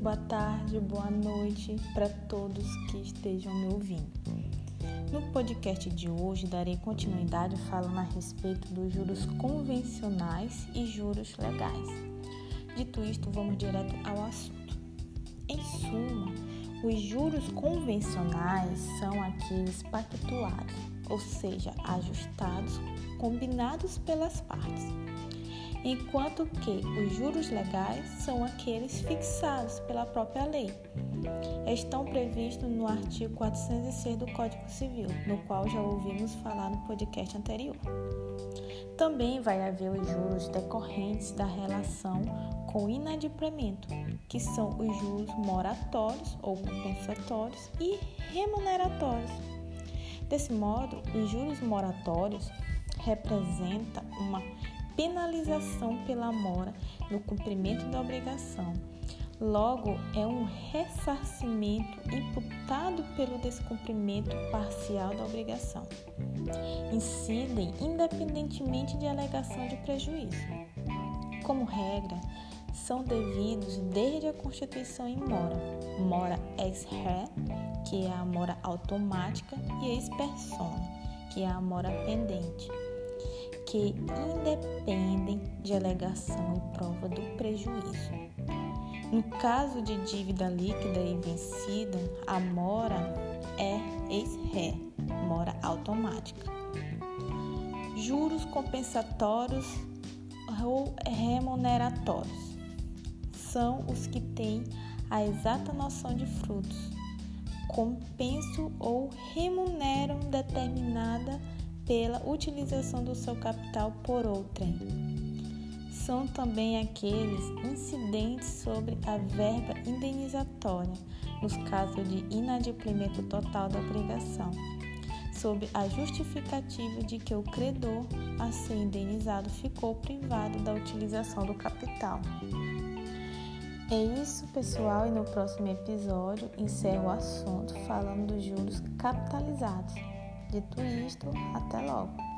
boa tarde, boa noite para todos que estejam me ouvindo. No podcast de hoje darei continuidade falando a respeito dos juros convencionais e juros legais. Dito isto, vamos direto ao assunto. Em suma, os juros convencionais são aqueles pactuados, ou seja, ajustados, combinados pelas partes enquanto que os juros legais são aqueles fixados pela própria lei. Estão previstos no artigo 406 do Código Civil, no qual já ouvimos falar no podcast anterior. Também vai haver os juros decorrentes da relação com inadimplemento, que são os juros moratórios ou compensatórios e remuneratórios. Desse modo, os juros moratórios representam uma penalização pela mora no cumprimento da obrigação. Logo, é um ressarcimento imputado pelo descumprimento parcial da obrigação. Incidem independentemente de alegação de prejuízo. Como regra, são devidos desde a constituição em mora, mora ex re, que é a mora automática, e ex persona, que é a mora pendente que independem de alegação e prova do prejuízo. No caso de dívida líquida e vencida, a mora é ex-ré, mora automática. Juros compensatórios ou remuneratórios são os que têm a exata noção de frutos, compensam ou remuneram determinada pela utilização do seu capital por outrem. São também aqueles incidentes sobre a verba indenizatória, nos casos de inadimplemento total da obrigação, sob a justificativa de que o credor a ser indenizado ficou privado da utilização do capital. É isso, pessoal, e no próximo episódio encerro o assunto falando dos juros capitalizados. Dito isto, até logo.